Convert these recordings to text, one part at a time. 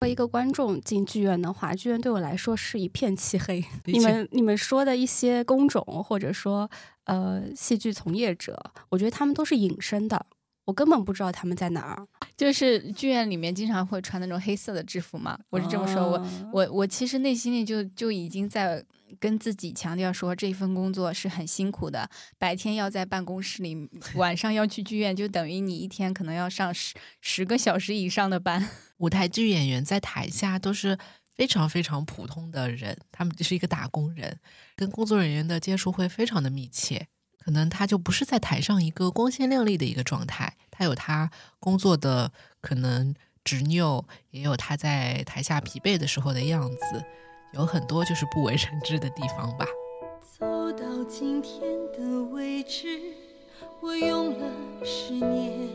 作为一个观众进剧院的话，剧院对我来说是一片漆黑。你们你们说的一些工种，或者说呃戏剧从业者，我觉得他们都是隐身的，我根本不知道他们在哪儿。就是剧院里面经常会穿那种黑色的制服嘛，我是这么说。我我我其实内心里就就已经在跟自己强调说，这份工作是很辛苦的，白天要在办公室里，晚上要去剧院，就等于你一天可能要上十十个小时以上的班。舞台剧演员在台下都是非常非常普通的人，他们就是一个打工人，跟工作人员的接触会非常的密切。可能他就不是在台上一个光鲜亮丽的一个状态，他有他工作的可能执拗，也有他在台下疲惫的时候的样子，有很多就是不为人知的地方吧。走到今天的位置，我用了十年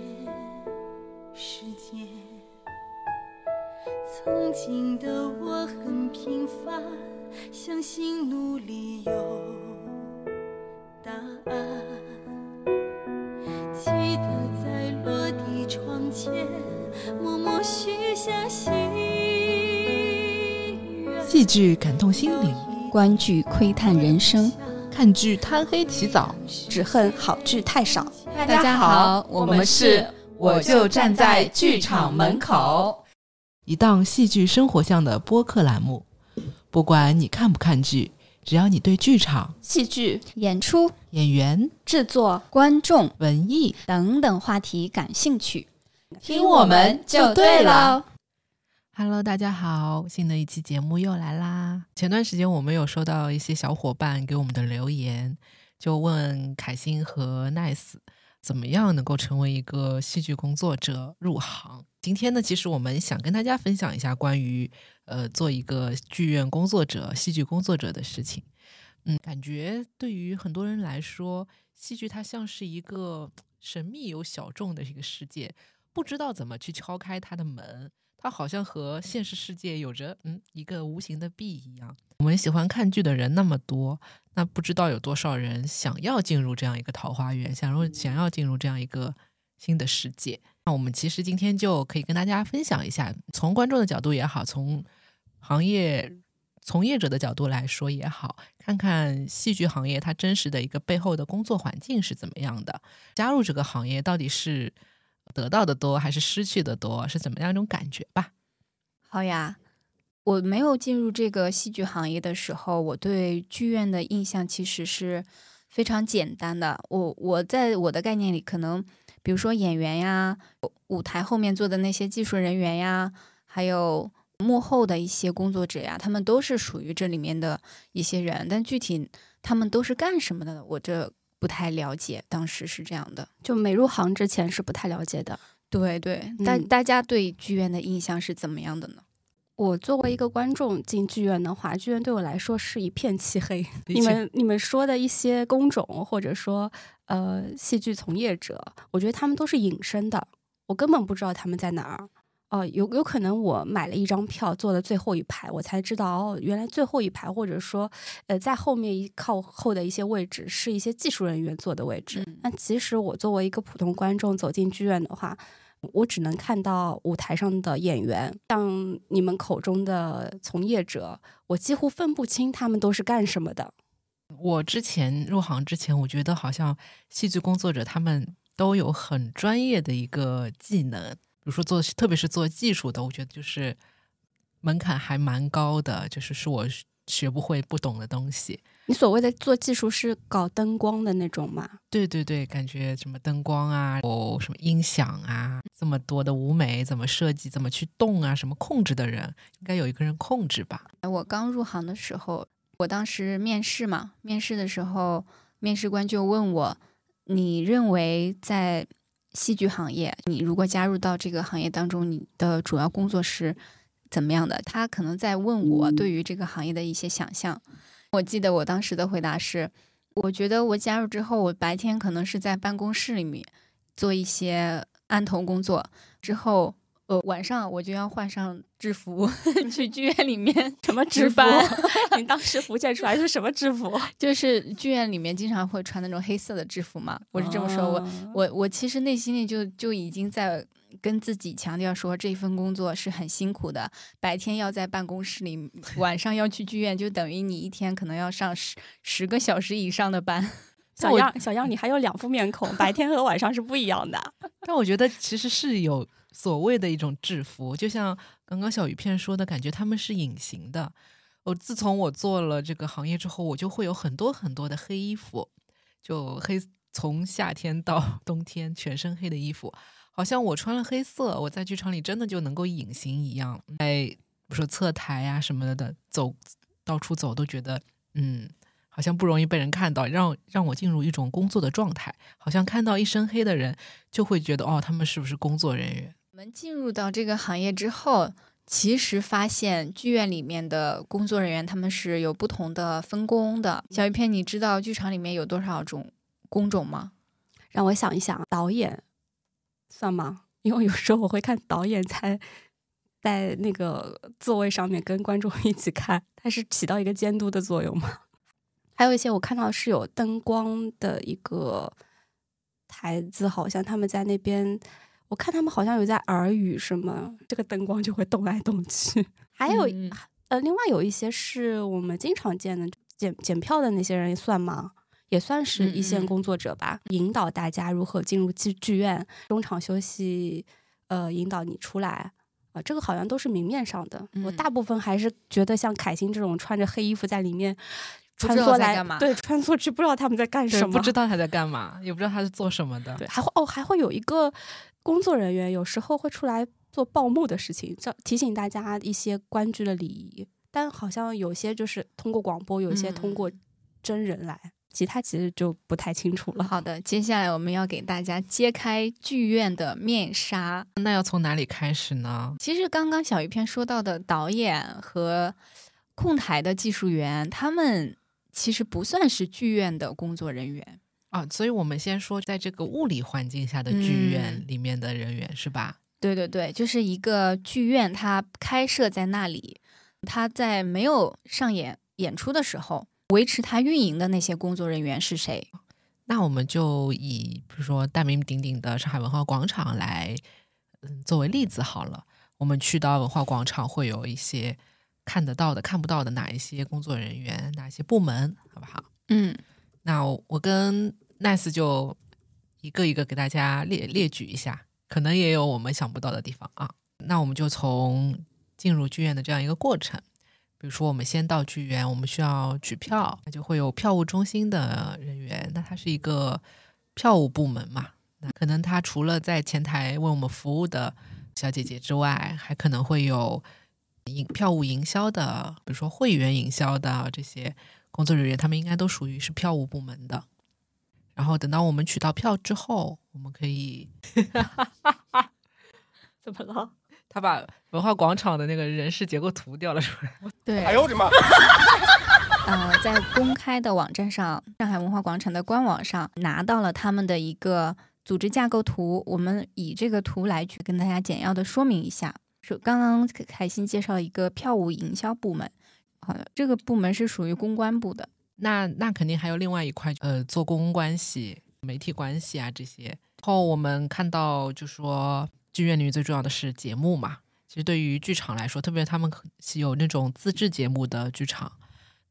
时间。曾经的我很平凡，相信努力有答案。记得在落地窗前默默许下心愿。戏剧感动心灵，观剧窥探人生，看剧贪黑起早，只恨好剧太少。大家好，我们是我就站在剧场门口。一档戏剧生活向的播客栏目，不管你看不看剧，只要你对剧场、戏剧、演出、演员、制作、观众、文艺等等话题感兴趣，听我们就对了。Hello，大家好，新的一期节目又来啦。前段时间我们有收到一些小伙伴给我们的留言，就问凯欣和 Nice。怎么样能够成为一个戏剧工作者入行？今天呢，其实我们想跟大家分享一下关于呃做一个剧院工作者、戏剧工作者的事情。嗯，感觉对于很多人来说，戏剧它像是一个神秘又小众的一个世界，不知道怎么去敲开它的门。它好像和现实世界有着嗯一个无形的壁一样。我们喜欢看剧的人那么多，那不知道有多少人想要进入这样一个桃花源，想入想要进入这样一个新的世界。那我们其实今天就可以跟大家分享一下，从观众的角度也好，从行业从业者的角度来说也好，看看戏剧行业它真实的一个背后的工作环境是怎么样的。加入这个行业到底是？得到的多还是失去的多，是怎么样一种感觉吧？好呀，我没有进入这个戏剧行业的时候，我对剧院的印象其实是非常简单的。我我在我的概念里，可能比如说演员呀，舞台后面做的那些技术人员呀，还有幕后的一些工作者呀，他们都是属于这里面的一些人。但具体他们都是干什么的，我这。不太了解，当时是这样的，就没入行之前是不太了解的。对对，大大家对剧院的印象是怎么样的呢？我作为一个观众进剧院的话，剧院对我来说是一片漆黑。你们你们说的一些工种，或者说呃戏剧从业者，我觉得他们都是隐身的，我根本不知道他们在哪儿。哦，有有可能我买了一张票，坐了最后一排，我才知道哦，原来最后一排或者说呃在后面一靠后的一些位置是一些技术人员坐的位置。那其实我作为一个普通观众走进剧院的话，我只能看到舞台上的演员，像你们口中的从业者，我几乎分不清他们都是干什么的。我之前入行之前，我觉得好像戏剧工作者他们都有很专业的一个技能。比如说做，特别是做技术的，我觉得就是门槛还蛮高的，就是是我学不会、不懂的东西。你所谓的做技术是搞灯光的那种吗？对对对，感觉什么灯光啊，哦，什么音响啊，这么多的舞美怎么设计、怎么去动啊，什么控制的人，应该有一个人控制吧？我刚入行的时候，我当时面试嘛，面试的时候，面试官就问我，你认为在戏剧行业，你如果加入到这个行业当中，你的主要工作是怎么样的？他可能在问我对于这个行业的一些想象。我记得我当时的回答是：我觉得我加入之后，我白天可能是在办公室里面做一些案头工作，之后呃，晚上我就要换上制服 去剧院里面什么值班？你当时浮现出来是什么制服？就是剧院里面经常会穿那种黑色的制服嘛。我是这么说，我我我其实内心里就就已经在跟自己强调说，这份工作是很辛苦的。白天要在办公室里，晚上要去剧院，就等于你一天可能要上十十个小时以上的班。小样，小样，你还有两副面孔，白天和晚上是不一样的。但我觉得其实是有。所谓的一种制服，就像刚刚小鱼片说的感觉，他们是隐形的。我自从我做了这个行业之后，我就会有很多很多的黑衣服，就黑从夏天到 冬天全身黑的衣服，好像我穿了黑色，我在剧场里真的就能够隐形一样。在比如说侧台啊什么的，走到处走都觉得嗯，好像不容易被人看到，让让我进入一种工作的状态。好像看到一身黑的人，就会觉得哦，他们是不是工作人员？我们进入到这个行业之后，其实发现剧院里面的工作人员他们是有不同的分工的。小鱼片，你知道剧场里面有多少种工种吗？让我想一想，导演算吗？因为有时候我会看导演在在那个座位上面跟观众 一起看，他是起到一个监督的作用吗？还有一些我看到是有灯光的一个台子，好像他们在那边。我看他们好像有在耳语什么，这个灯光就会动来动去。还有呃，另外有一些是我们经常见的检检票的那些人算吗？也算是一线工作者吧，引导大家如何进入剧剧院，中场休息，呃，引导你出来啊，这个好像都是明面上的。我大部分还是觉得像凯欣这种穿着黑衣服在里面穿梭来，对，穿梭去，不知道他们在干什么，不知道他在干嘛，也不知道他是做什么的。对，还会哦，还会有一个。工作人员有时候会出来做报幕的事情，叫提醒大家一些观剧的礼仪。但好像有些就是通过广播，有些通过真人来，其他其实就不太清楚了。好的，接下来我们要给大家揭开剧院的面纱。那要从哪里开始呢？其实刚刚小鱼片说到的导演和控台的技术员，他们其实不算是剧院的工作人员。啊，所以我们先说，在这个物理环境下的剧院里面的人员是吧？对对对，就是一个剧院，它开设在那里，它在没有上演演出的时候，维持它运营的那些工作人员是谁？那我们就以比如说大名鼎鼎的上海文化广场来，嗯，作为例子好了。我们去到文化广场，会有一些看得到的、看不到的哪一些工作人员，哪些部门，好不好？嗯，那我跟 nice 就一个一个给大家列列举一下，可能也有我们想不到的地方啊。那我们就从进入剧院的这样一个过程，比如说我们先到剧院，我们需要取票，那就会有票务中心的人员，那他是一个票务部门嘛，那可能他除了在前台为我们服务的小姐姐之外，还可能会有营票务营销的，比如说会员营销的这些工作人员，他们应该都属于是票务部门的。然后等到我们取到票之后，我们可以 怎么了？他把文化广场的那个人事结构图调了出来。对，哎呦我的妈！呃，在公开的网站上，上海文化广场的官网上拿到了他们的一个组织架构图。我们以这个图来去跟大家简要的说明一下。说刚刚凯欣介绍了一个票务营销部门，好的，这个部门是属于公关部的。那那肯定还有另外一块，呃，做公共关系、媒体关系啊这些。然后我们看到，就说剧院里面最重要的是节目嘛。其实对于剧场来说，特别他们有那种自制节目的剧场，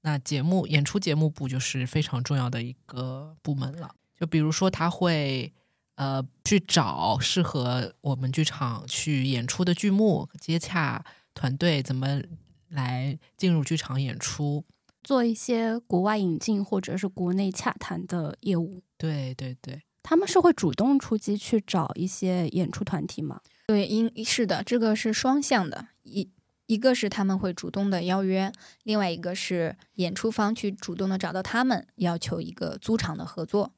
那节目演出节目部就是非常重要的一个部门了。就比如说，他会呃去找适合我们剧场去演出的剧目，接洽团队，怎么来进入剧场演出。做一些国外引进或者是国内洽谈的业务，对对对，他们是会主动出击去找一些演出团体吗？对，应是的，这个是双向的，一一个是他们会主动的邀约，另外一个是演出方去主动的找到他们，要求一个租场的合作。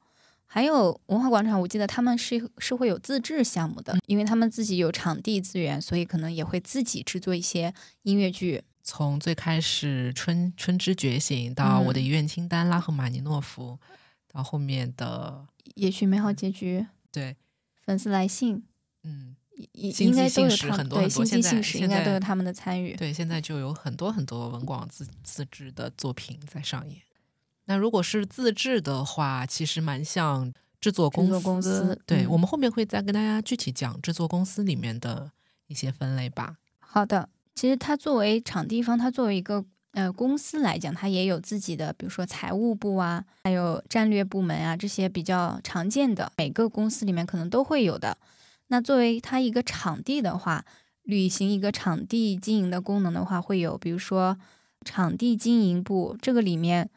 还有文化广场，我记得他们是是会有自制项目的，因为他们自己有场地资源，所以可能也会自己制作一些音乐剧。从最开始《春春之觉醒》到《我的遗愿清单》拉赫玛尼诺夫，到后面的《也许美好结局》，对，粉丝来信，嗯，应该都有他们对很多很多星际现在信使应该都有他们的参与。对，现在就有很多很多文广自自制的作品在上演。那如果是自制的话，其实蛮像制作公司。制作公司对、嗯我们后面会再跟大家具体讲制作公司里面的一些分类吧。好的，其实它作为场地方，它作为一个呃公司来讲，它也有自己的，比如说财务部啊，还有战略部门啊，这些比较常见的，每个公司里面可能都会有的。那作为它一个场地的话，履行一个场地经营的功能的话，会有比如说场地经营部，这个里面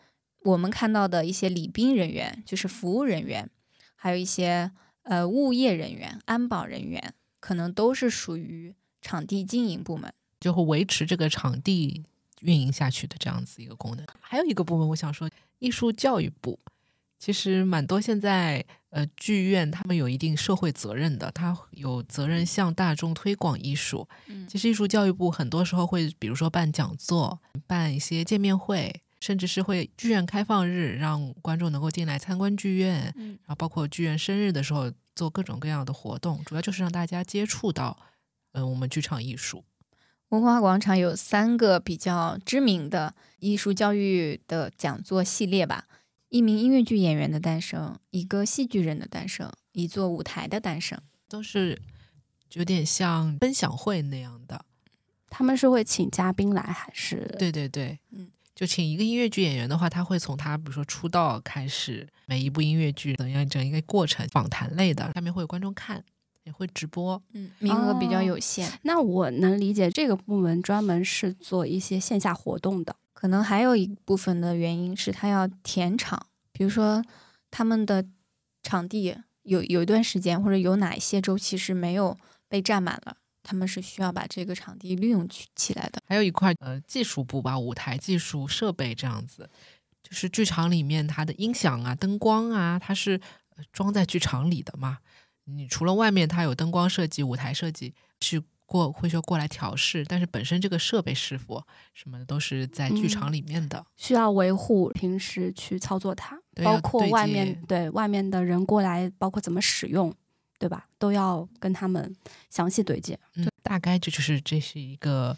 我们看到的一些礼宾人员，就是服务人员，还有一些呃物业人员、安保人员，可能都是属于场地经营部门。就会维持这个场地运营下去的这样子一个功能。还有一个部门，我想说，艺术教育部，其实蛮多现在呃剧院他们有一定社会责任的，他有责任向大众推广艺术。嗯其实艺术教育部很多时候会，比如说办讲座、办一些见面会，甚至是会剧院开放日，让观众能够进来参观剧院，嗯然后包括剧院生日的时候做各种各样的活动，主要就是让大家接触到嗯、呃我们剧场艺术。文化广场有三个比较知名的艺术教育的讲座系列吧：一名音乐剧演员的诞生，一个戏剧人的诞生，一座舞台的诞生。都是有点像分享会那样的。他们是会请嘉宾来，还是对对对，嗯，就请一个音乐剧演员的话，他会从他比如说出道开始，每一部音乐剧怎样整一个过程，访谈类的，下面会有观众看，也会直播。嗯，名额比较哦有限，那我能理解这个部门专门是做一些线下活动的。可能还有一部分的原因是他要填场，比如说他们的场地有有一段时间或者有哪一些周期是没有被占满了，他们是需要把这个场地利用起起来的。还有一块呃技术部吧，舞台技术设备这样子，就是剧场里面它的音响啊、灯光啊，它是呃装在剧场里的嘛。你除了外面它有灯光设计、舞台设计去过会说过来调试，但是本身这个设备师傅什么的都是在剧场里面的。需要维护，平时去操作它，对包括外面对外面的人过来，包括怎么使用，对吧？都要跟他们详细对接。嗯，大概这就是这是一个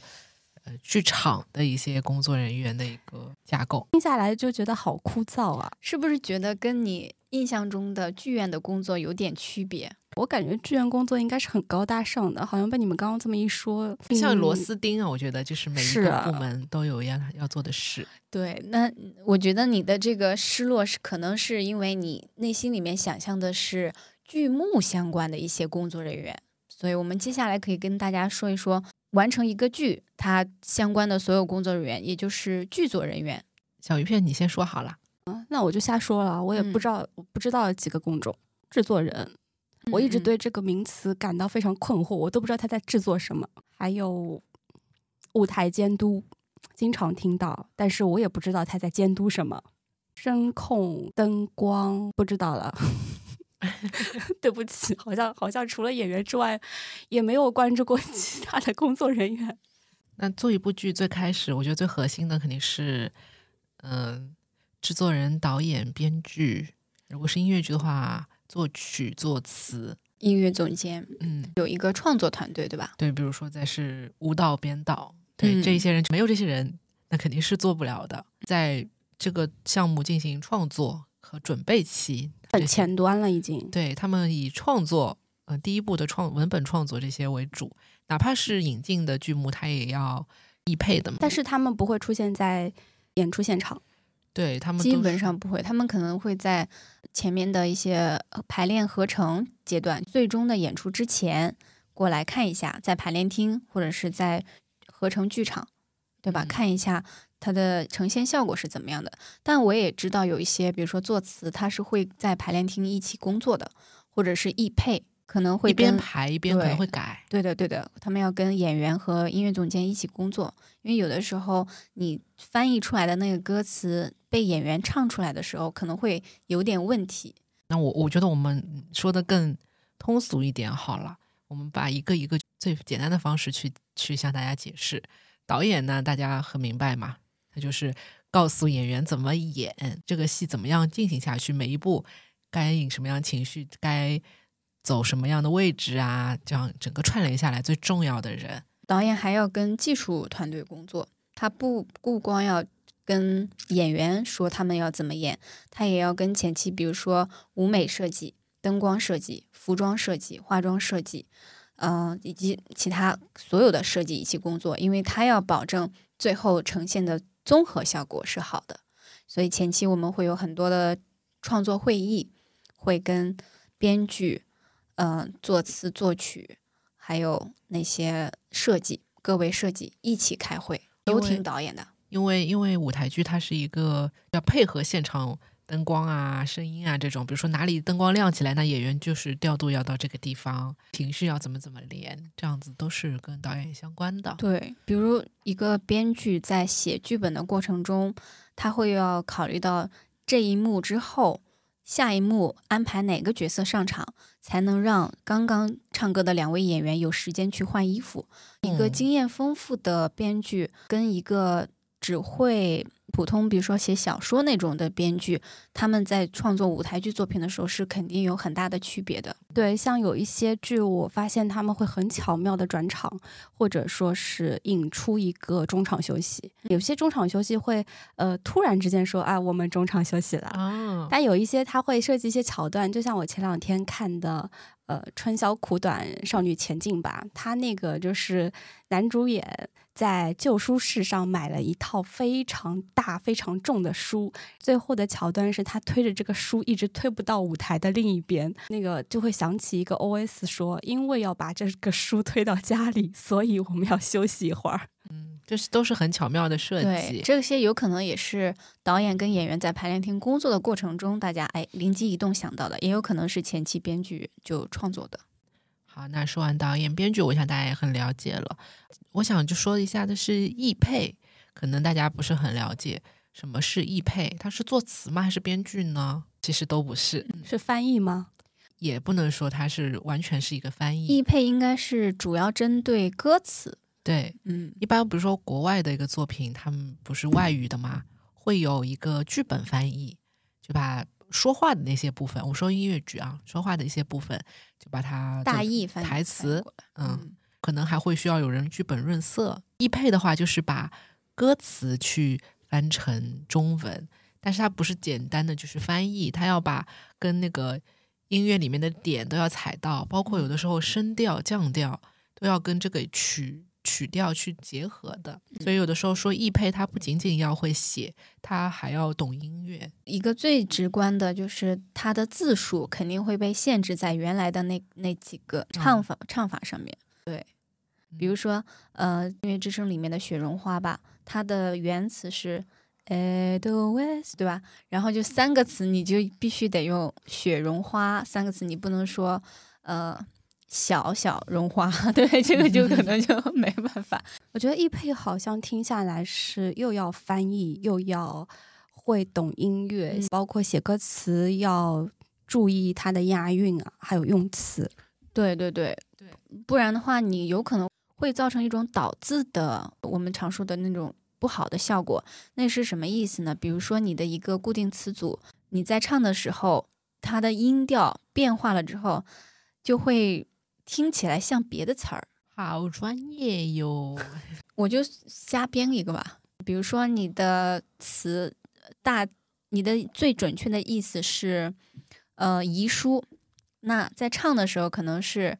呃剧场的一些工作人员的一个架构。听下来就觉得好枯燥啊！是不是觉得跟你印象中的剧院的工作有点区别？我感觉志愿工作应该是很高大上的，好像被你们刚刚这么一说，像螺嗯丝钉啊，我觉得就是每一个部门都有要要做的事。对，那我觉得你的这个失落是可能是因为你内心里面想象的是剧目相关的一些工作人员，所以我们接下来可以跟大家说一说完成一个剧它相关的所有工作人员，也就是剧组人员。小鱼片，你先说好了。啊，那我就瞎说了，我也不嗯知道，我不知道几个工种，制作人，我一直对这个名词感到非常困惑，我都不知道他在制作什么。还有舞台监督，经常听到，但是我也不知道他在监督什么。声控、灯光，不知道了。对不起，好像好像除了演员之外，也没有关注过 其他的工作人员。那做一部剧最开始，我觉得最核心的肯定是，嗯、制作人、导演、编剧。如果是音乐剧的话，作曲、作词，音乐总监嗯，有一个创作团队，对吧？对，比如说再是舞蹈编导，对、嗯这一些人，没有这些人，那肯定是做不了的。在这个项目进行创作和准备期，很前端了，已经。对他们以创作，呃，第一步的创文本创作这些为主，哪怕是引进的剧目，它也要易配的嘛。但是他们不会出现在演出现场。对他们基本上不会，他们可能会在前面的一些呃排练合成阶段，最终的演出之前过来看一下，在排练厅或者是在合成剧场，对吧？嗯看一下它的呈现效果是怎么样的。但我也知道有一些，比如说作词，他是会在排练厅一起工作的，或者是译配，可能会一边跟排一边可能会改。对的，对的，他们要跟演员和音乐总监一起工作，因为有的时候你翻译出来的那个歌词被演员唱出来的时候，可能会有点问题。那我我觉得我们说的更通俗一点好了，我们把一个一个最简单的方式去去向大家解释。导演呢，大家很明白嘛，他就是告诉演员怎么演这个戏，怎么样进行下去，每一步该引什么样情绪，该走什么样的位置啊，这样整个串联下来最重要的人。导演还要跟技术团队工作，他不不光要跟演员说他们要怎么演，他也要跟前期，比如说舞美设计、灯光设计、服装设计、化妆设计，嗯、以及其他所有的设计一起工作，因为他要保证最后呈现的综合效果是好的。所以前期我们会有很多的创作会议，会跟编剧、嗯、作词作曲，还有那些设计各位设计一起开会，都听导演的。因为因为舞台剧它是一个要配合现场灯光啊、声音啊这种，比如说哪里灯光亮起来，那演员就是调度要到这个地方，情绪要怎么怎么连，这样子都是跟导演相关的。对，比如一个编剧在写剧本的过程中，他会要考虑到这一幕之后，下一幕安排哪个角色上场，才能让刚刚唱歌的两位演员有时间去换衣服。一个嗯经验丰富的编剧跟一个只会普通，比如说写小说那种的编剧，他们在创作舞台剧作品的时候是肯定有很大的区别的。对，像有一些剧，我发现他们会很巧妙的转场，或者说是引出一个中场休息。有些中场休息会呃突然之间说啊，我们中场休息了。啊，但有一些他会设计一些桥段，就像我前两天看的，呃，《春宵苦短，少女前进吧》，他那个就是男主演在旧书市上买了一套非常大、非常重的书，最后的桥段是他推着这个书一直推不到舞台的另一边，那个就会想起一个 OS 说，因为要把这个书推到家里，所以我们要休息一会儿。嗯，这是都是很巧妙的设对，计。这些有可能也是导演跟演员在排练厅工作的过程中，大家哎灵机一动想到的，也有可能是前期编剧就创作的。好，那说完导演、编剧，我想大家也很了解了。我想就说一下的是易配，可能大家不是很了解什么是易配，它是作词吗？还是编剧呢？其实都不是，是翻译吗？也不能说它是完全是一个翻译。译配应该是主要针对歌词，对，嗯，一般比如说国外的一个作品，他们不是外语的嘛，会有一个剧本翻译，就把说话的那些部分，我说音乐剧啊，说话的一些部分，就把它大意翻台词，嗯，嗯，可能还会需要有人剧本润色。译配的话，就是把歌词去翻成中文，但是它不是简单的就是翻译，它要把跟那个音乐里面的点都要踩到，包括有的时候声调、降调都要跟这个曲曲调去结合的。所以有的时候说易配，它不仅仅要会写，它还要懂音乐。一个最直观的就是它的字数肯定会被限制在原来的那那几个唱法、唱法上面。对，比如说呃，《音乐之声》里面的《雪绒花》吧，它的原词是 Edelweiss，对吧？然后就三个词，你就必须得用“雪绒花”三个词，你不能说呃小小绒花，对，这个就可能就 没办法。我觉得易配好像听下来是又要翻译，又要会懂音乐，嗯包括写歌词要注意它的押韵啊，还有用词。对对对对，不然的话，你有可能会造成一种倒字的，我们常说的那种不好的效果。那是什么意思呢？比如说你的一个固定词组，你在唱的时候，它的音调变化了之后，就会听起来像别的词儿。好专业哟！我就瞎编一个吧，比如说你的词大，你的最准确的意思是，呃，遗书。那在唱的时候，可能是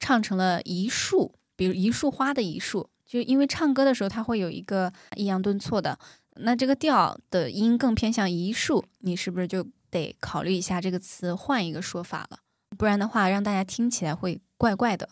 唱成了一束，比如一束花的一束，就因为唱歌的时候它会有一个抑扬顿挫的，那这个调的音更偏向一束，你是不是就得考虑一下这个词换一个说法了？不然的话，让大家听起来会怪怪的，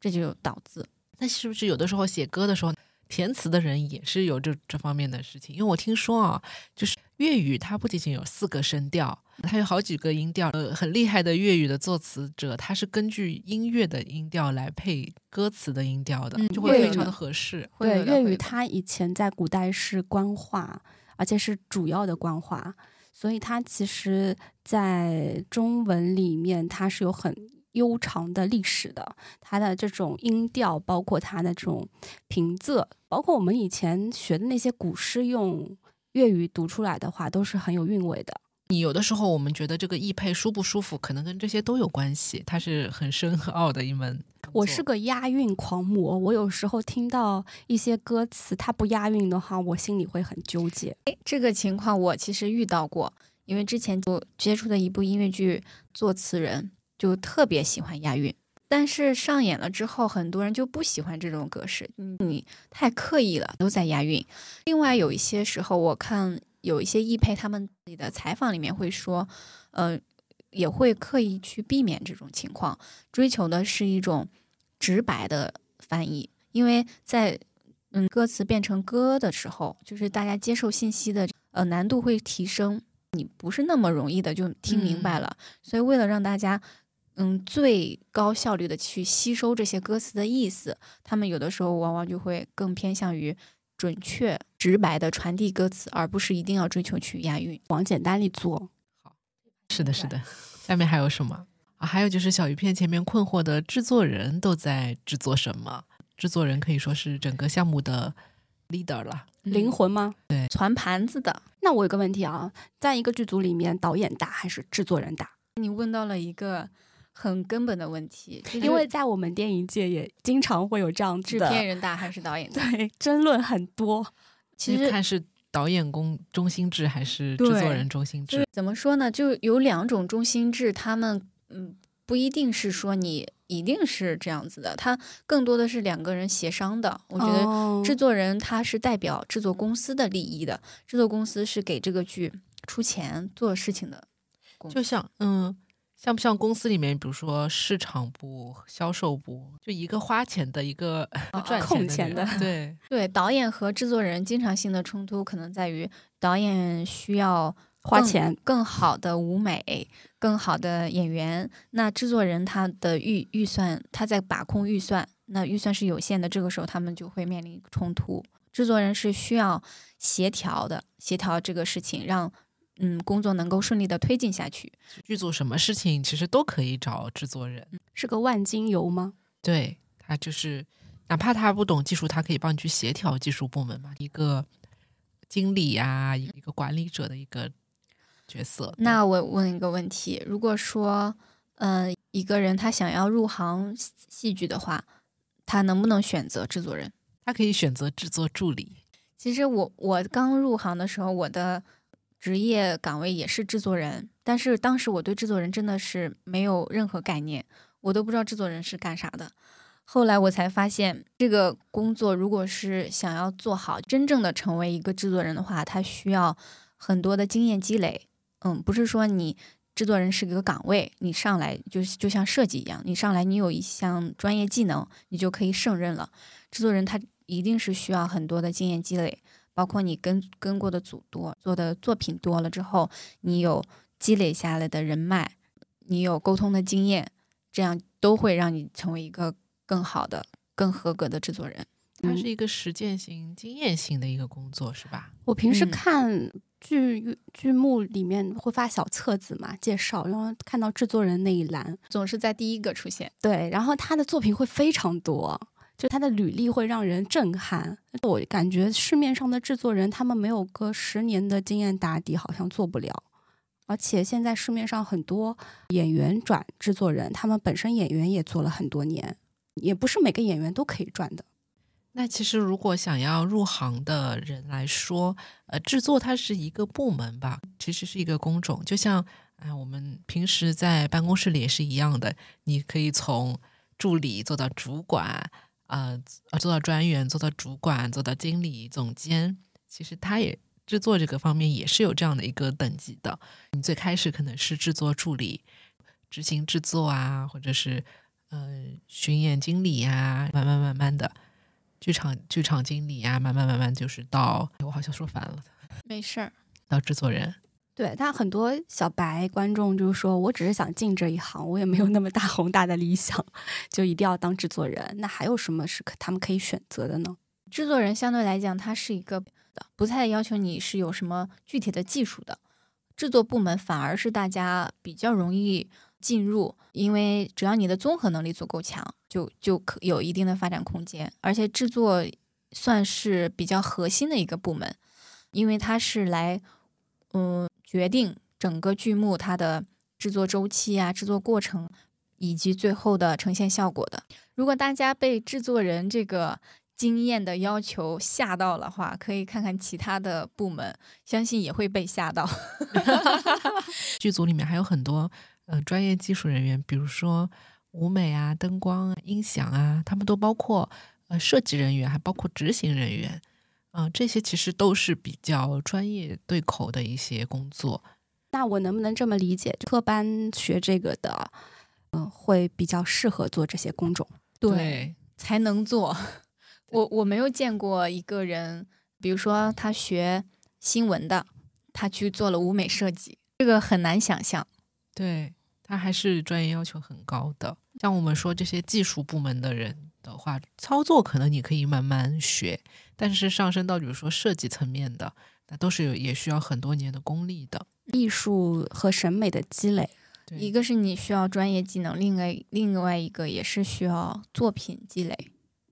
这就有倒字。那是不是有的时候写歌的时候，填词的人也是有这这方面的事情？因为我听说啊，就是粤语它不仅仅有四个声调，它有好几个音调。呃，很厉害的粤语的作词者，他是根据音乐的音调来配歌词的音调的，嗯就会非常的合适。对，粤语它以前在古代是官话，而且是主要的官话，所以它其实在中文里面它是有很悠长的历史的。它的这种音调，包括它的这种平仄，包括我们以前学的那些古诗，用粤语读出来的话，都是很有韵味的。你有的时候我们觉得这个译配舒不舒服，可能跟这些都有关系，它是很深奥的一门。我是个押韵狂魔，我有时候听到一些歌词它不押韵的话，我心里会很纠结。诶这个情况我其实遇到过，因为之前我接触的一部音乐剧作词人就特别喜欢押韵，但是上演了之后，很多人就不喜欢这种格式，你太刻意了，都在押韵。另外有一些时候，我看有一些易配他们自己的采访里面会说，呃，也会刻意去避免这种情况，追求的是一种。直白的翻译，因为在嗯歌词变成歌的时候，就是大家接受信息的呃难度会提升，你不是那么容易的就听明白了。所以为了让大家嗯最高效率的去吸收这些歌词的意思，他们有的时候往往就会更偏向于准确直白的传递歌词，而不是一定要追求去押韵，往简单里做。好，是的，是的。下面还有什么？啊，还有就是小鱼片前面困惑的制作人都在制作什么？制作人可以说是整个项目的 leader 了，灵魂吗？对，传盘子的。那我有个问题啊，在一个剧组里面，导演大还是制作人大？你问到了一个很根本的问题，因为在我们电影界也经常会有这样子的，制片人大还是导演？对，争论很多。其实看是导演公中心制还是制作人中心制？怎么说呢？就有两种中心制，他们。嗯，不一定是说你一定是这样子的，他更多的是两个人协商的。我觉得制作人他是代表制作公司的利益的，制作公司是给这个剧出钱做事情的。就像嗯，像不像公司里面，比如说市场部、销售部，就一个花钱的，一个 赚钱的。对 对，导演和制作人经常性的冲突可能在于导演需要。花钱更好的舞美，更好的演员。那制作人他的预预算，他在把控预算，那预算是有限的。这个时候他们就会面临冲突。制作人是需要协调的，协调这个事情，让嗯工作能够顺利的推进下去。剧组什么事情其实都可以找制作人，是个万金油吗？对他就是，哪怕他不懂技术，他可以帮你去协调技术部门嘛。一个经理呀，一个管理者的一个。角色，那我问一个问题：如果说，嗯，一个人他想要入行戏剧的话，他能不能选择制作人？他可以选择制作助理。其实我我刚入行的时候，我的职业岗位也是制作人，但是当时我对制作人真的是没有任何概念，我都不知道制作人是干啥的。后来我才发现，这个工作如果是想要做好，真正的成为一个制作人的话，他需要很多的经验积累。嗯，不是说你制作人是一个岗位，你上来就就像设计一样，你上来你有一项专业技能，你就可以胜任了。制作人他一定是需要很多的经验积累，包括你跟跟过的组多，做的作品多了之后，你有积累下来的人脉，你有沟通的经验，这样都会让你成为一个更好的、更合格的制作人。它是一个实践型、经验型的一个工作，是吧？我平时看。剧剧目里面会发小册子嘛，介绍，然后看到制作人那一栏，总是在第一个出现。对，然后他的作品会非常多，就他的履历会让人震撼。我感觉市面上的制作人，他们没有个十年的经验打底，好像做不了。而且现在市面上很多演员转制作人，他们本身演员也做了很多年，也不是每个演员都可以转的。那其实，如果想要入行的人来说，呃，制作它是一个部门吧，其实是一个工种。就像，哎，我们平时在办公室里也是一样的，你可以从助理做到主管，呃，做到专员，做到主管，做到经理、总监。其实，他也制作这个方面也是有这样的一个等级的。你最开始可能是制作助理，执行制作啊，或者是呃巡演经理呀，慢慢慢慢的。剧场剧场经理呀，慢慢慢慢就是到我好像说反了，没事儿，到制作人。对他很多小白观众就是说我只是想进这一行，我也没有那么大宏大的理想，就一定要当制作人。那还有什么是可他们可以选择的呢？制作人相对来讲，他是一个不太要求你是有什么具体的技术的，制作部门反而是大家比较容易。进入，因为只要你的综合能力足够强，就就可有一定的发展空间。而且制作算是比较核心的一个部门，因为它是来嗯决定整个剧目它的制作周期啊、制作过程以及最后的呈现效果的。如果大家被制作人这个经验的要求吓到了话，可以看看其他的部门，相信也会被吓到。剧组里面还有很多呃专业技术人员，比如说舞美啊、灯光啊、音响啊，他们都包括呃设计人员，还包括执行人员。啊，这些其实都是比较专业对口的一些工作。那我能不能这么理解？科班学这个的，嗯，会比较适合做这些工种，对，才能做。我我没有见过一个人，比如说他学新闻的，他去做了舞美设计，这个很难想象。对他还是专业要求很高的。像我们说这些技术部门的人。的话，操作可能你可以慢慢学，但是上升到比如说设计层面的，那都是有也需要很多年的功力的，艺术和审美的积累。一个是你需要专业技能，另外另外一个也是需要作品积累。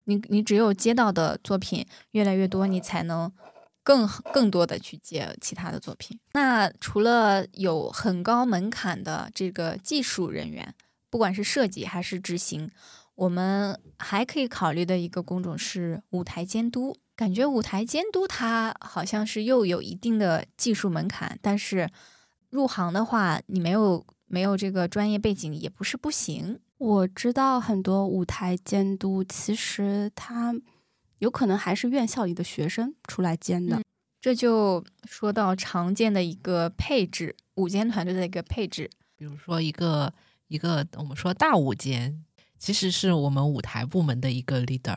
你你只有接到的作品越来越多，你才能更更多的去接其他的作品。那除了有很高门槛的这个技术人员，不管是设计还是执行。我们还可以考虑的一个工种是舞台监督，感觉舞台监督它好像是又有一定的技术门槛，但是入行的话，你没有没有这个专业背景也不是不行。我知道很多舞台监督，其实他有可能还是院校里的学生出来监的，这就说到常见的一个配置，舞监团队的一个配置，比如说一个一个我们说大舞监。其实是我们舞台部门的一个 leader，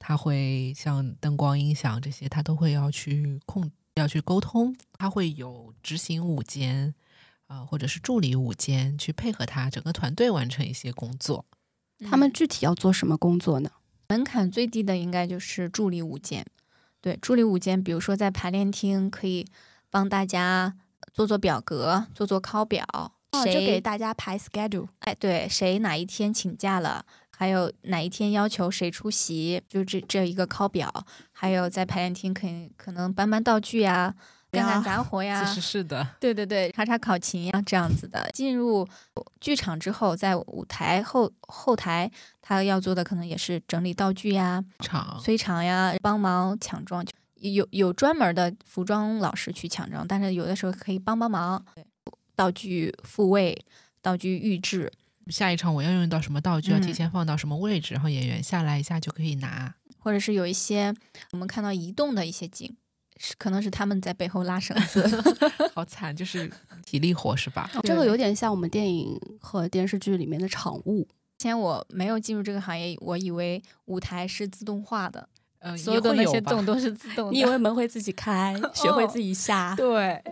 他会像灯光、音响这些，他都会要去控、要去沟通。他会有执行舞间，啊，或者是助理舞间去配合他整个团队完成一些工作。他们具体要做什么工作呢？门槛最低的应该就是助理舞间。对，助理舞间，比如说在排练厅可以帮大家做做表格、做做考表。就给大家排 schedule，哎，对，谁哪一天请假了，还有哪一天要求谁出席，就这这一个考表，还有在排练厅可以可能搬搬道具呀，干干 杂活呀，其实是的，对对对，查查考勤呀，这样子的。进入剧场之后，在舞台后后台，他要做的可能也是整理道具呀，场催场呀，帮忙抢装，有有专门的服装老师去抢装，但是有的时候可以帮帮忙。对。道具复位，道具预制，下一场我要用到什么道具，要提前放到什么位置，然后演员下来一下就可以拿。或者是有一些我们看到移动的一些景，是可能是他们在背后拉绳子，好惨，就是体力活是吧？这个有点像我们电影和电视剧里面的场务。之前我没有进入这个行业，我以为舞台是自动化的，呃，所有的那些动都是自动的。你以为门会自己开，学会自己下？对。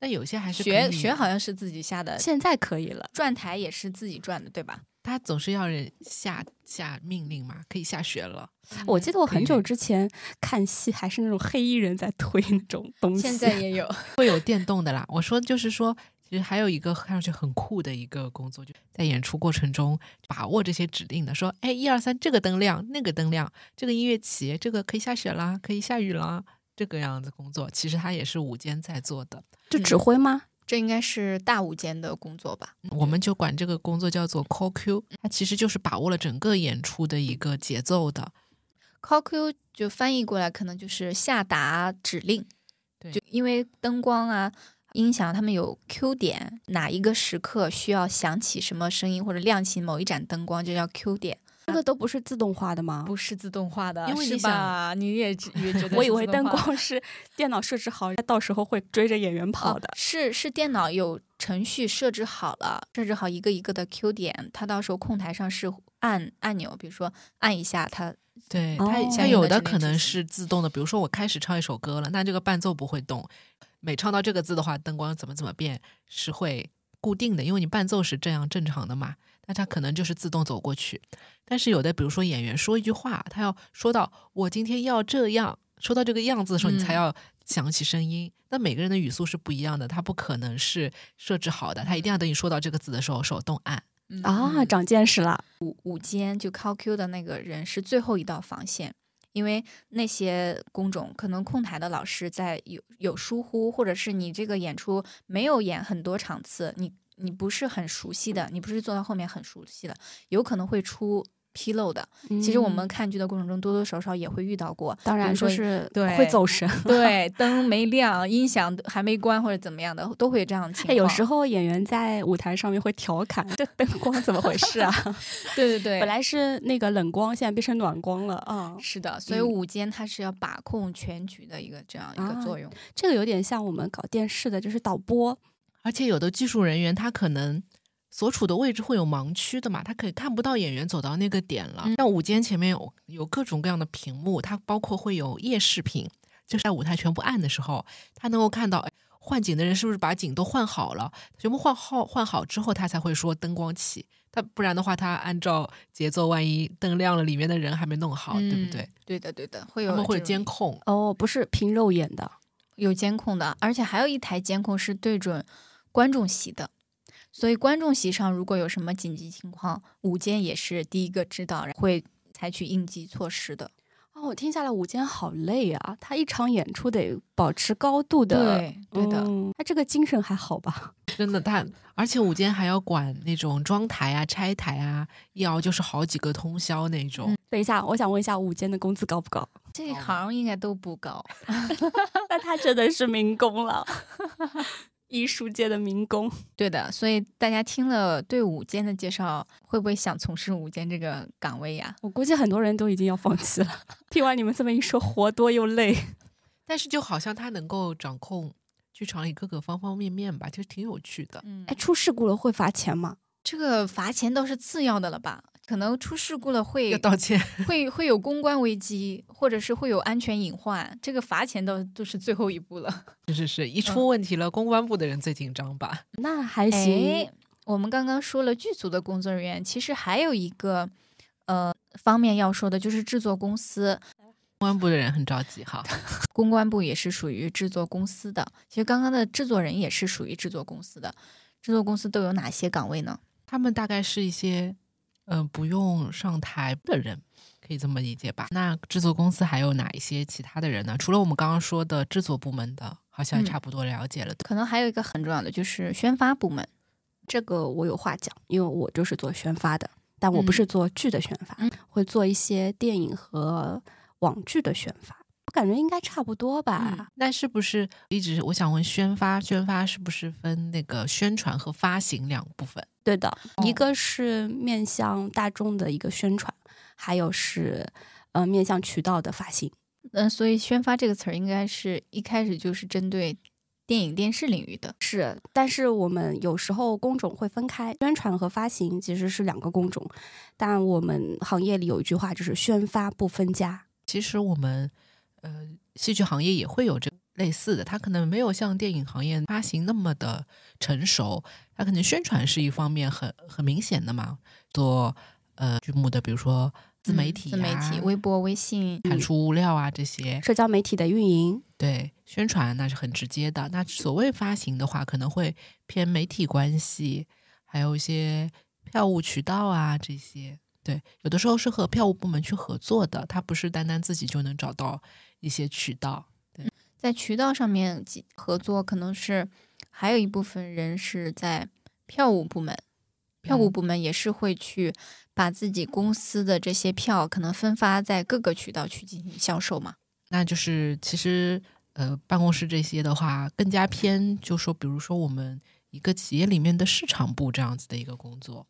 那有些还是学学好像是自己下的，现在可以了。转台也是自己转的，对吧？他总是要人下下命令嘛，可以下雪了。我记得我很久之前看戏还是那种黑衣人在推那种东西，现在也有 会有电动的啦。我说就是说，其实还有一个看上去很酷的一个工作，就在演出过程中把握这些指令的，说哎一二三，这个灯亮，那个灯亮，这个音乐起，这个可以下雪啦，可以下雨啦。这个样子工作，其实他也是午间在做的，就指挥吗？这应该是大午间的工作吧？我们就管这个工作叫做 call Q，它其实就是把握了整个演出的一个节奏的。call Q 就翻译过来可能就是下达指令，对，就因为灯光啊、音响，他们有 Q 点，哪一个时刻需要响起什么声音或者亮起某一盏灯光，就叫 Q 点。这个都不是自动化的吗？不是自动化的，因为你想，你也也觉得，我以为灯光是电脑设置好，到时候会追着演员跑的。是是，电脑有程序设置好了，设置好一个一个的 Q 点，它到时候控台上是按按钮，比如说按一下它，对它它有的可能是自动的，比如说我开始唱一首歌了，那这个伴奏不会动，每唱到这个字的话，灯光怎么怎么变是会固定的，因为你伴奏是这样正常的嘛。那他可能就是自动走过去，但是有的，比如说演员说一句话，他要说到我今天要这样，说到这个样子的时候，你才要响起声音。那每个人的语速是不一样的，他不可能是设置好的，他一定要等你说到这个字的时候手动按。啊，长见识了。午午间就 call Q 的那个人是最后一道防线，因为那些工种可能控台的老师在有有疏忽，或者是你这个演出没有演很多场次，你你不是很熟悉的，你不是坐到后面很熟悉的，有可能会出。纰漏的，其实我们看剧的过程中多多少少也会遇到过。当然，说是对会走神，对灯没亮，音响还没关或者怎么样的，都会有这样的情况。有时候演员在舞台上面会调侃：“这灯光怎么回事啊？”对对对，本来是那个冷光，现在变成暖光了啊！是的，所以舞间它是要把控全局的一个这样一个作用。这个有点像我们搞电视的，就是导播，而且有的技术人员他可能。所处的位置会有盲区的嘛？他可以看不到演员走到那个点了。像舞间前面有有各种各样的屏幕，它包括会有夜视屏，就是在舞台全部暗的时候，他能够看到换景的人是不是把景都换好了，全部换好换好之后，他才会说灯光起。他不然的话，他按照节奏，万一灯亮了，里面的人还没弄好，对不对？对的，对的，会有他们会有监控哦，不是凭肉眼的，有监控的，而且还有一台监控是对准观众席的。所以观众席上如果有什么紧急情况，午间也是第一个知道，会采取应急措施的。哦，我听下来午间好累啊，他一场演出得保持高度的，对对的，他这个精神还好吧？真的，他而且午间还要管那种装台啊、拆台啊，一熬就是好几个通宵那种。等一下，我想问一下，午间的工资高不高？这一行应该都不高，那他真的是民工了。艺术界的民工，对的，所以大家听了对舞间的介绍，会不会想从事舞间这个岗位呀？我估计很多人都已经要放弃了。听完你们这么一说，活多又累，但是就好像他能够掌控剧场里各个方方面面吧，就挺有趣的。嗯，哎，出事故了会罚钱吗？这个罚钱倒是次要的了吧？可能出事故了会要道歉，会会有公关危机，或者是会有安全隐患。这个罚钱都都是最后一步了。是是是，一出问题了，公关部的人最紧张吧？那还行。我们刚刚说了剧组的工作人员，其实还有一个呃方面要说的，就是制作公司。公关部的人很着急哈。公关部也是属于制作公司的。其实刚刚的制作人也是属于制作公司的。制作公司都有哪些岗位呢？他们大概是一些。嗯，不用上台的人，可以这么理解吧？那制作公司还有哪一些其他的人呢？除了我们刚刚说的制作部门的，好像差不多了解了。可能还有一个很重要的就是宣发部门，这个我有话讲，因为我就是做宣发的，但我不是做剧的宣发，会做一些电影和网剧的宣发。我感觉应该差不多吧？那是不是一直我想问，宣发宣发是不是分那个宣传和发行两部分？对的，一个是面向大众的一个宣传，还有是呃面向渠道的发行。嗯，所以宣发这个词儿应该是一开始就是针对电影电视领域的。是，但是我们有时候工种会分开，宣传和发行其实是两个工种。但我们行业里有一句话，就是宣发不分家。其实我们。呃，戏剧行业也会有这类似的，它可能没有像电影行业发行那么的成熟，它可能宣传是一方面很很明显的嘛，做呃剧目的，比如说自媒体、自媒体、微博、微信产出物料啊这些，社交媒体的运营，对宣传那是很直接的。那所谓发行的话，可能会偏媒体关系，还有一些票务渠道啊这些。对，有的时候是和票务部门去合作的，他不是单单自己就能找到一些渠道。对，在渠道上面合作，可能是还有一部分人是在票务部门，票务部门也是会去把自己公司的这些票可能分发在各个渠道去进行销售嘛。那就是其实呃，办公室这些的话，更加偏就说，比如说我们一个企业里面的市场部这样子的一个工作。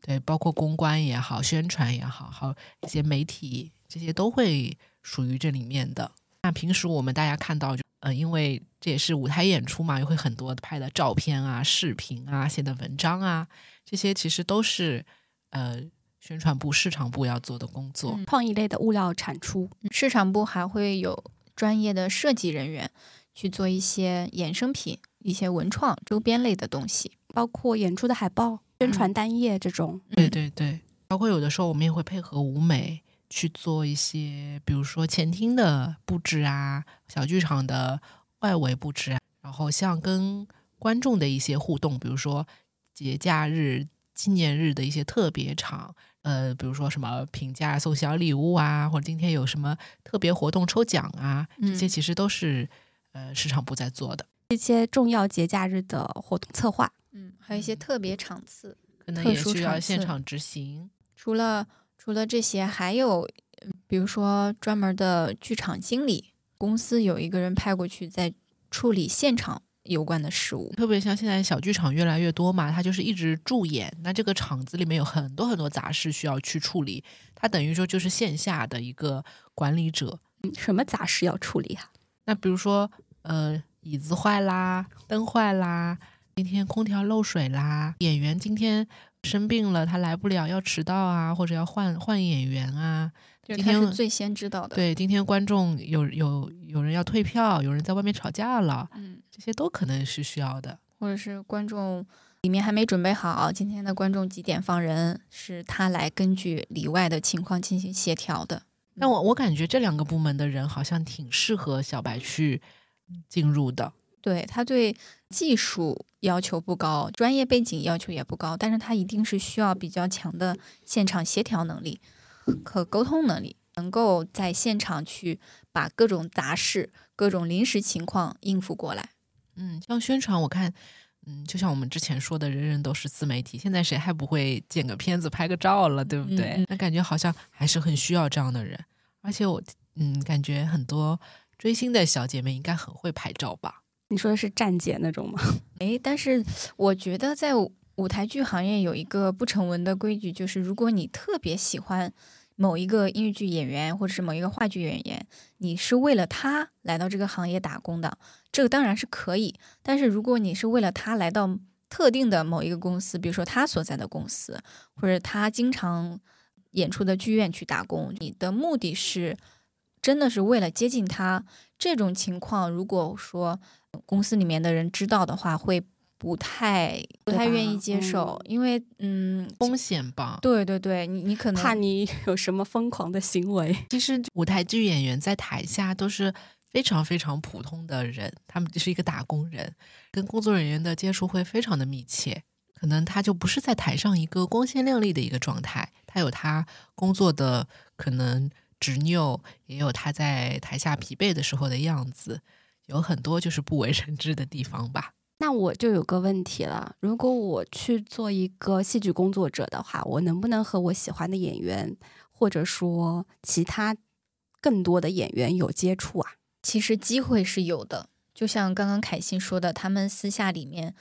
对，包括公关也好，宣传也好，好一些媒体这些都会属于这里面的。那平时我们大家看到，就呃，因为这也是舞台演出嘛，也会很多拍的照片啊、视频啊、写的文章啊，这些其实都是呃宣传部、市场部要做的工作。创意类的物料产出，市场部还会有专业的设计人员去做一些衍生品、一些文创周边类的东西，包括演出的海报。宣传单页这种，对对对，包括有的时候我们也会配合舞美去做一些，比如说前厅的布置啊，小剧场的外围布置啊，然后像跟观众的一些互动，比如说节假日纪念日的一些特别场，呃，比如说什么评价送小礼物啊，或者今天有什么特别活动抽奖啊，这些其实都是呃市场部在做的。一些重要节假日的活动策划，嗯，还有一些特别场次，可能也需要现场执行。除了除了这些，还有呃比如说专门的剧场经理，公司有一个人派过去在处理现场有关的事物。特别像现在小剧场越来越多嘛，它就是一直驻演，那这个场子里面有很多很多杂事需要去处理，它等于说就是线下的一个管理者。嗯什么杂事要处理啊？那比如说，呃，椅子坏啦，灯坏啦，今天空调漏水啦，演员今天生病了，他来不了，要迟到啊，或者要换换演员啊。就是今天最先知道的。，对，今天观众有有有人要退票，有人在外面吵架了，嗯，这些都可能是需要的。或者是观众里面还没准备好，今天的观众几点放人，是他来根据里外的情况进行协调的。那我我感觉这两个部门的人好像挺适合小白去进入的。对他对技术要求不高，专业背景要求也不高，但是他一定是需要比较强的现场协调能力、可沟通能力，能够在现场去把各种杂事、各种临时情况应付过来。嗯，像宣传，我看，嗯，就像我们之前说的，人人都是自媒体，现在谁还不会剪个片子、拍个照了，对不对？那感觉好像还是很需要这样的人。而且我，嗯，感觉很多追星的小姐妹应该很会拍照吧？你说的是站姐那种吗？诶，但是我觉得在舞台剧行业有一个不成文的规矩，就是如果你特别喜欢某一个音乐剧演员或者是某一个话剧演员，你是为了他来到这个行业打工的，这个当然是可以。但是如果你是为了他来到特定的某一个公司，比如说他所在的公司，或者他经常演出的剧院去打工，你的目的是真的是为了接近他，这种情况，如果说公司里面的人知道的话，会不太不太愿意接受，因为嗯，风险吧。对对对，你你可能怕你有什么疯狂的行为？其实舞台剧演员在台下都是非常非常普通的人，他们就是一个打工人，跟工作人员的接触会非常的密切。可能他就不是在台上一个光鲜亮丽的一个状态，他有他工作的可能执拗，也有他在台下疲惫的时候的样子，有很多就是不为人知的地方吧。那我就有个问题了，如果我去做一个戏剧工作者的话，我能不能和我喜欢的演员，或者说其他更多的演员有接触啊？其实机会是有的，就像刚刚凯欣说的，他们私下里面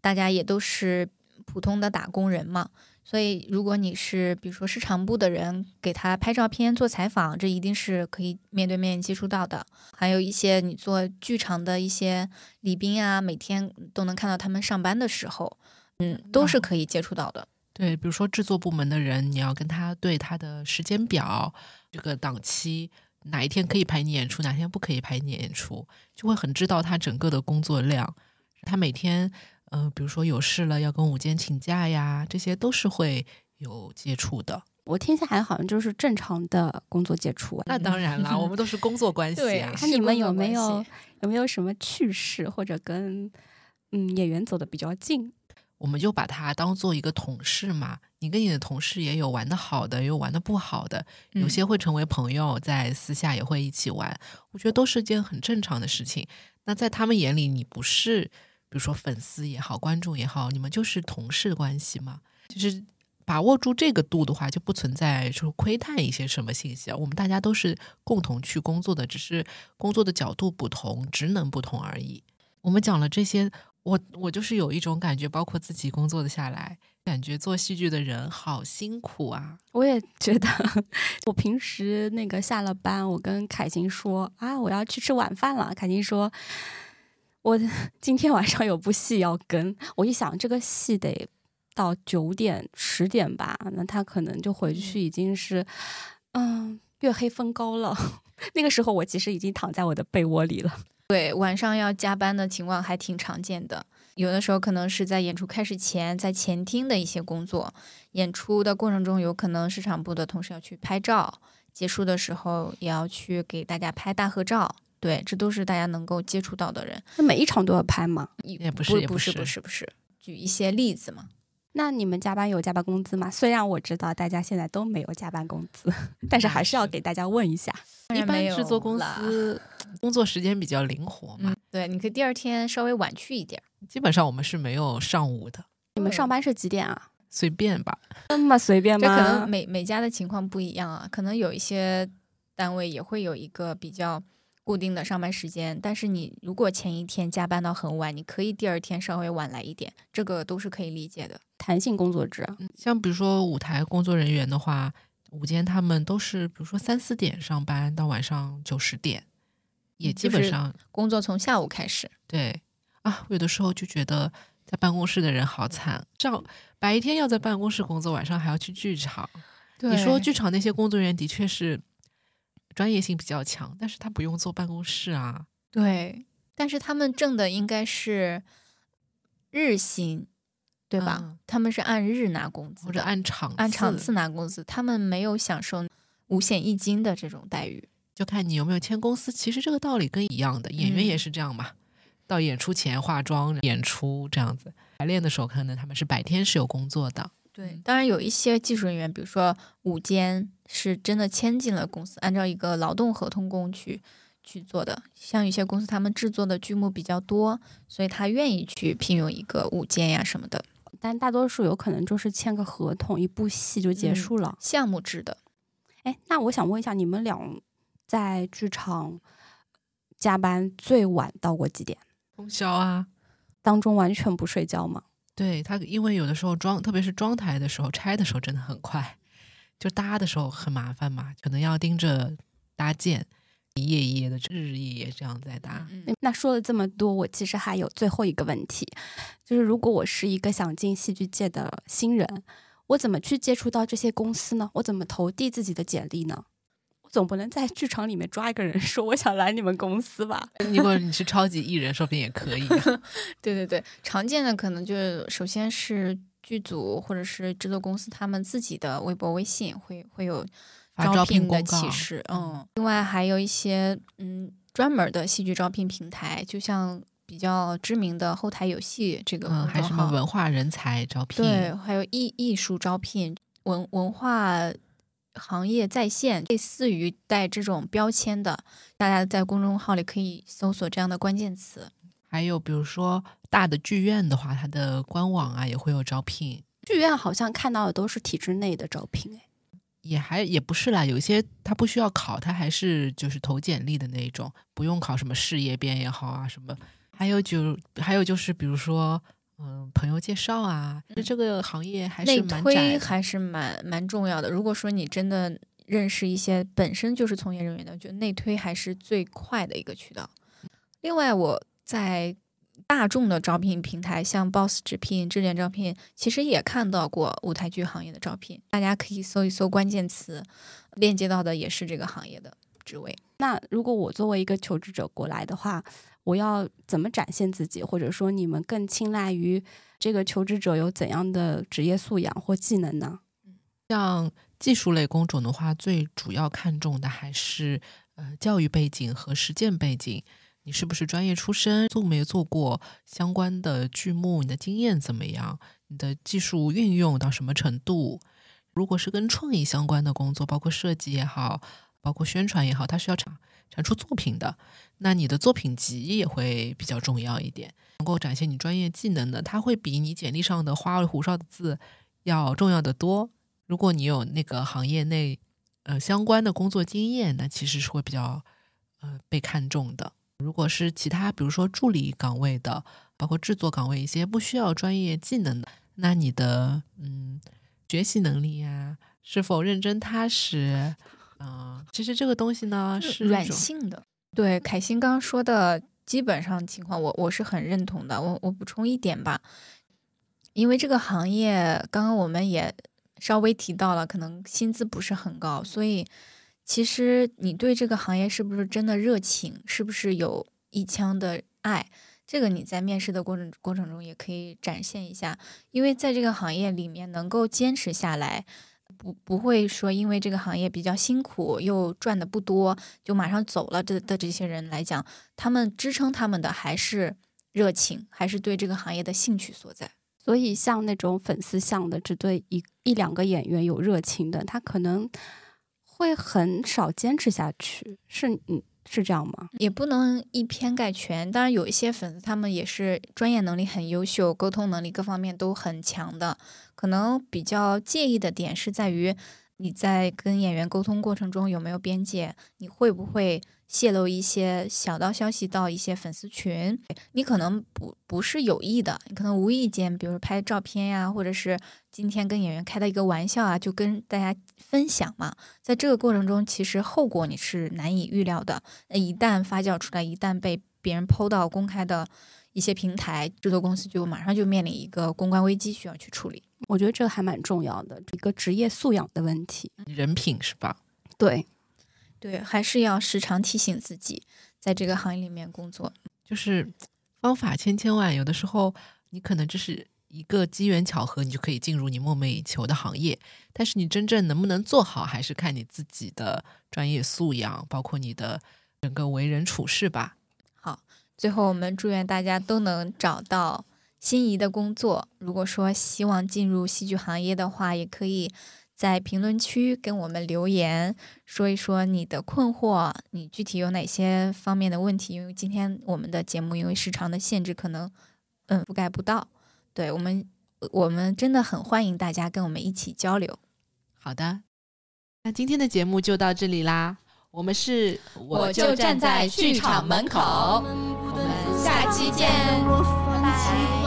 大家也都是普通的打工人嘛，所以如果你是比如说市场部的人，给他拍照片、做采访，这一定是可以面对面接触到的。还有一些你做剧场的一些礼宾啊，每天都能看到他们上班的时候，嗯，都是可以接触到的。对，比如说制作部门的人，你要跟他对他的时间表、这个档期，哪一天可以排你演出，哪天不可以排你演出，就会很知道他整个的工作量。他每天，呃，比如说有事了要跟午间请假呀，这些都是会有接触的。我听下来好像就是正常的工作接触啊。那当然啦，我们都是工作关系对啊。那你们有没有有没有什么趣事，或者跟嗯演员走的比较近？我们就把他当做一个同事嘛。你跟你的同事也有玩的好的，也有玩的不好的，有嗯些会成为朋友，在私下也会一起玩。我觉得都是件很正常的事情。那在他们眼里，你不是比如说粉丝也好，观众也好，你们就是同事关系嘛。就是把握住这个度的话，就不存在就是窥探一些什么信息啊。我们大家都是共同去工作的，只是工作的角度不同，职能不同而已。我们讲了这些，我我就是有一种感觉，包括自己工作的下来，感觉做戏剧的人好辛苦啊。我也觉得，我平时那个下了班，我跟凯欣说啊，我要去吃晚饭了。凯欣说，我今天晚上有部戏要跟。我一想，这个戏得到九点十点吧，那他可能就回去已经是嗯月黑风高了。那个时候，我其实已经躺在我的被窝里了。对，晚上要加班的情况还挺常见的。有的时候可能是在演出开始前，在前厅的一些工作，演出的过程中有可能市场部的同事要去拍照，结束的时候也要去给大家拍大合照。对，这都是大家能够接触到的人。那每一场都要拍吗？也不是不是不是不是，举一些例子嘛。那你们加班有加班工资吗？虽然我知道大家现在都没有加班工资，但是还是要给大家问一下。一般制作公司工作时间比较灵活嘛，嗯，对，你可以第二天稍微晚去一点。基本上我们是没有上午的，你们上班是几点啊？随便吧。那么随便吗？这可能每每家的情况不一样啊，可能有一些单位也会有一个比较固定的上班时间，但是你如果前一天加班到很晚，你可以第二天稍微晚来一点，这个都是可以理解的。弹性工作制。嗯像比如说舞台工作人员的话，午间他们都是比如说三四点上班到晚上九十点，也基本上、工作从下午开始，对啊。我有的时候就觉得在办公室的人好惨，上白天要在办公室工作，晚上还要去剧场。你说剧场那些工作人员的确是专业性比较强，但是他不用坐办公室啊。对，但是他们挣的应该是日薪，对吧？嗯他们是按日拿工资，或者按场按场次拿工资，他们没有享受五险一金的这种待遇。就看你有没有签公司。其实这个道理跟一样的，演员嗯也是这样嘛。到演出前化妆、演出这样子，排练的时候可能他们是白天是有工作的。对，当然有一些技术人员，比如说午间是真的签进了公司，按照一个劳动合同工去去做的。像有些公司，他们制作的剧目比较多，所以他愿意去聘用一个舞监呀什么的，但大多数有可能就是签个合同，一部戏就结束了。项目制的。哎、那我想问一下，你们俩在剧场加班最晚到过几点？通宵啊，当中完全不睡觉吗？对他，因为有的时候装，特别是装台的时候，拆的时候真的很快，就搭的时候很麻烦嘛，可能要盯着搭建，一页一页的，日日夜夜这样在搭。嗯，那说了这么多，我其实还有最后一个问题，就是如果我是一个想进戏剧界的新人，我怎么去接触到这些公司呢？我怎么投递自己的简历呢？我总不能在剧场里面抓一个人说我想来你们公司吧？如果你是超级艺人，说不定也可以。对对对，常见的可能就是首先是剧组或者是制作公司他们自己的微博、微信会会有招聘聘的启示，嗯，另外还有一些嗯专门的戏剧招聘平台，就像比较知名的后台有戏这个嗯，还什么文化人才招聘，对，还有艺艺术招聘、文文化行业在线，类似于带这种标签的，大家在公众号里可以搜索这样的关键词。还有比如说大的剧院的话，它的官网啊也会有招聘，剧院好像看到的都是体制内的招聘，哎，也还也不是啦，有些他不需要考，他还是就是投简历的那一种，不用考什么事业编也好啊什么。还有就还有就是比如说嗯朋友介绍啊，这个行业还是蛮窄推。还是蛮蛮重要的。如果说你真的认识一些本身就是从业人员的，我觉得内推还是最快的一个渠道。另外，我在大众的招聘平台，像 Boss 直聘、智联招聘，其实也看到过舞台剧行业的招聘，大家可以搜一搜关键词，链接到的也是这个行业的职位。那如果我作为一个求职者过来的话，我要怎么展现自己，或者说你们更青睐于这个求职者有怎样的职业素养或技能呢？像技术类工种的话，最主要看重的还是呃教育背景和实践背景。你是不是专业出身？做没做过相关的剧目？你的经验怎么样？你的技术运用到什么程度？如果是跟创意相关的工作，包括设计也好，包括宣传也好，它是要产产出作品的。那你的作品集也会比较重要一点，能够展现你专业技能的，它会比你简历上的花里胡哨的字要重要的多。如果你有那个行业内呃相关的工作经验，那其实是会比较呃被看重的。如果是其他，比如说助理岗位的，包括制作岗位一些不需要专业技能的，那你的嗯学习能力呀、是否认真踏实啊、其实这个东西呢是软性的。对，凯欣刚刚说的基本上情况我，我是很认同的。我我补充一点吧，因为这个行业刚刚我们也稍微提到了，可能薪资不是很高，所以其实你对这个行业是不是真的热情，是不是有一腔的爱，这个你在面试的过程过程中也可以展现一下，因为在这个行业里面能够坚持下来。不不会说因为这个行业比较辛苦又赚的不多就马上走了的的这些人来讲，他们支撑他们的还是热情，还是对这个行业的兴趣所在。所以像那种粉丝向的，只对一一两个演员有热情的，他可能会很少坚持下去。是嗯，是这样吗？也不能以偏概全。当然，有一些粉丝他们也是专业能力很优秀，沟通能力各方面都很强的。可能比较介意的点是在于你在跟演员沟通过程中有没有边界，你会不会泄露一些小道消息到一些粉丝群？你可能不不是有意的，你可能无意间，比如拍照片呀，或者是今天跟演员开的一个玩笑啊，就跟大家分享嘛。在这个过程中，其实后果你是难以预料的。那一旦发酵出来，一旦被别人抛到公开的一些平台，制作公司就马上就面临一个公关危机需要去处理。我觉得这个还蛮重要的，一个职业素养的问题，人品是吧？对，对，还是要时常提醒自己，在这个行业里面工作，就是方法千千万，有的时候你可能这是一个机缘巧合，你就可以进入你梦寐以求的行业，但是你真正能不能做好，还是看你自己的专业素养，包括你的整个为人处事吧。好，最后我们祝愿大家都能找到。心仪的工作，如果说希望进入戏剧行业的话，也可以在评论区跟我们留言，说一说你的困惑，你具体有哪些方面的问题？因为今天我们的节目因为时长的限制，可能嗯覆盖不到。对我们，我们真的很欢迎大家跟我们一起交流。好的，那今天的节目就到这里啦。我们是我就站在剧场门口，我们下期见，拜拜。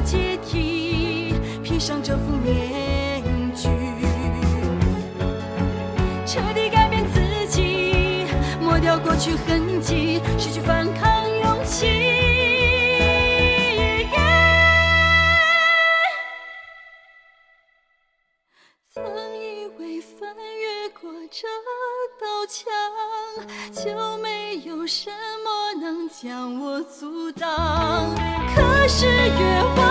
阶梯披上这副面具彻底改变自己抹掉过去痕迹失去反抗勇气。曾以为翻越过这道墙就没有什么能将我阻挡。可是越往